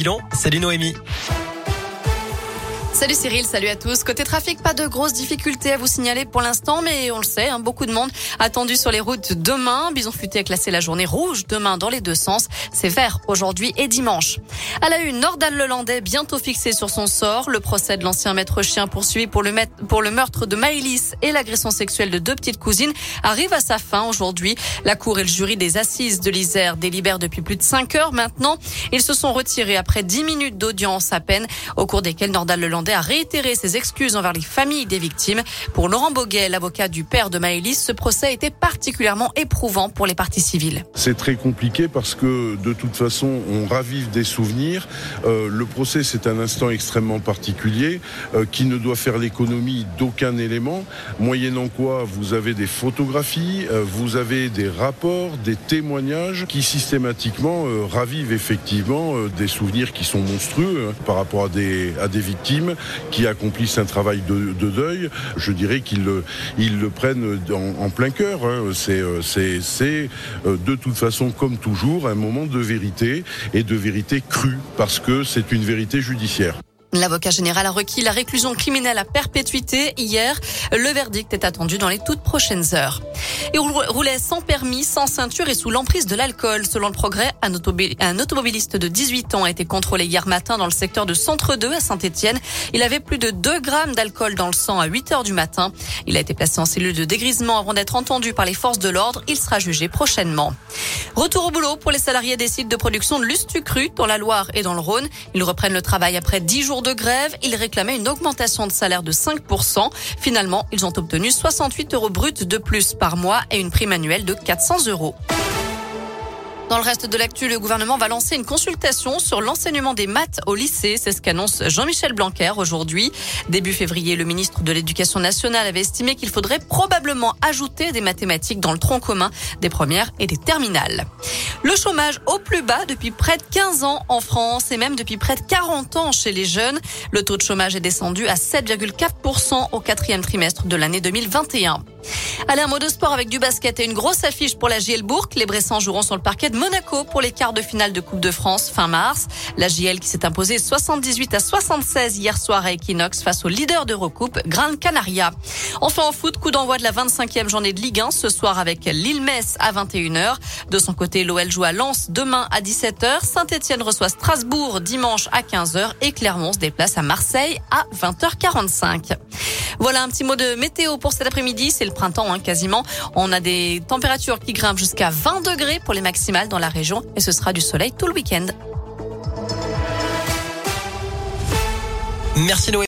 bilan. Salut Noémie. Salut Cyril, salut à tous. Côté trafic, pas de grosses difficultés à vous signaler pour l'instant, mais on le sait, hein, beaucoup de monde attendu sur les routes demain. Bison Futé a classé la journée rouge demain dans les deux sens. C'est vert aujourd'hui et dimanche. À la une, Nordal Lelandais bientôt fixé sur son sort. Le procès de l'ancien maître chien poursuivi pour le, pour le meurtre de Maëlys et l'agression sexuelle de deux petites cousines arrive à sa fin aujourd'hui. La cour et le jury des assises de l'Isère délibèrent depuis plus de cinq heures maintenant. Ils se sont retirés après dix minutes d'audience à peine, au cours desquelles Nordal Lelandais réitéré ses excuses envers les familles des victimes. Pour Laurent Boguet, l'avocat du père de Maëlys, ce procès était particulièrement éprouvant pour les parties civiles. C'est très compliqué parce que de toute façon, on ravive des souvenirs. Euh, le procès, c'est un instant extrêmement particulier euh, qui ne doit faire l'économie d'aucun élément, moyennant quoi vous avez des photographies, euh, vous avez des rapports, des témoignages qui systématiquement ravivent effectivement des souvenirs qui sont monstrueux hein, par rapport à des victimes qui accomplissent un travail de, de deuil, je dirais qu'ils le, prennent en, plein cœur. Hein. C'est, c'est, c'est de toute façon, comme toujours, un moment de vérité et de vérité crue, parce que c'est une vérité judiciaire. L'avocat général a requis la réclusion criminelle à perpétuité hier. Le verdict est attendu dans les toutes prochaines heures. Et roulait sans permis, sans ceinture et sous l'emprise de l'alcool. Selon le progrès, un, automobiliste de 18 ans a été contrôlé hier matin dans le secteur de Centre 2 à Saint-Etienne. Il avait plus de 2 grammes d'alcool dans le sang à 8 heures du matin. Il a été placé en cellule de dégrisement avant d'être entendu par les forces de l'ordre. Il sera jugé prochainement. Retour au boulot pour les salariés des sites de production de Lustucru dans la Loire et dans le Rhône. Ils reprennent le travail après 10 jours de grève. Ils réclamaient une augmentation de salaire de 5%. Finalement, ils ont obtenu 68 euros bruts de plus par mois et une prime annuelle de 400 euros. Dans le reste de l'actu, le gouvernement va lancer une consultation sur l'enseignement des maths au lycée. C'est ce qu'annonce Jean-Michel Blanquer aujourd'hui. Début février, le ministre de l'Éducation nationale avait estimé qu'il faudrait probablement ajouter des mathématiques dans le tronc commun des premières et des terminales. Le chômage au plus bas depuis près de 15 ans en France et même depuis près de 40 ans chez les jeunes. Le taux de chômage est descendu à 7,4% au quatrième trimestre de l'année 2021. Allez, un mot de sport avec du basket et une grosse affiche pour la JL Bourg. Les Bressans joueront sur le parquet de Monaco pour les quarts de finale de Coupe de France fin mars. La JL qui s'est imposée 78 à 76 hier soir à Equinox face au leader d'Eurocoupe, Gran Canaria. Enfin en foot, coup d'envoi de la 25e journée de Ligue 1 ce soir avec Lille-Metz à 21h. De son côté, l'OL joue à Lens demain à 17h. Saint-Etienne reçoit Strasbourg dimanche à 15h et Clermont se déplace à Marseille à 20h45. Voilà un petit mot de météo pour cet après-midi. C'est le printemps hein, quasiment. On a des températures qui grimpent jusqu'à 20 degrés pour les maximales dans la région et ce sera du soleil tout le week-end. Merci Noé.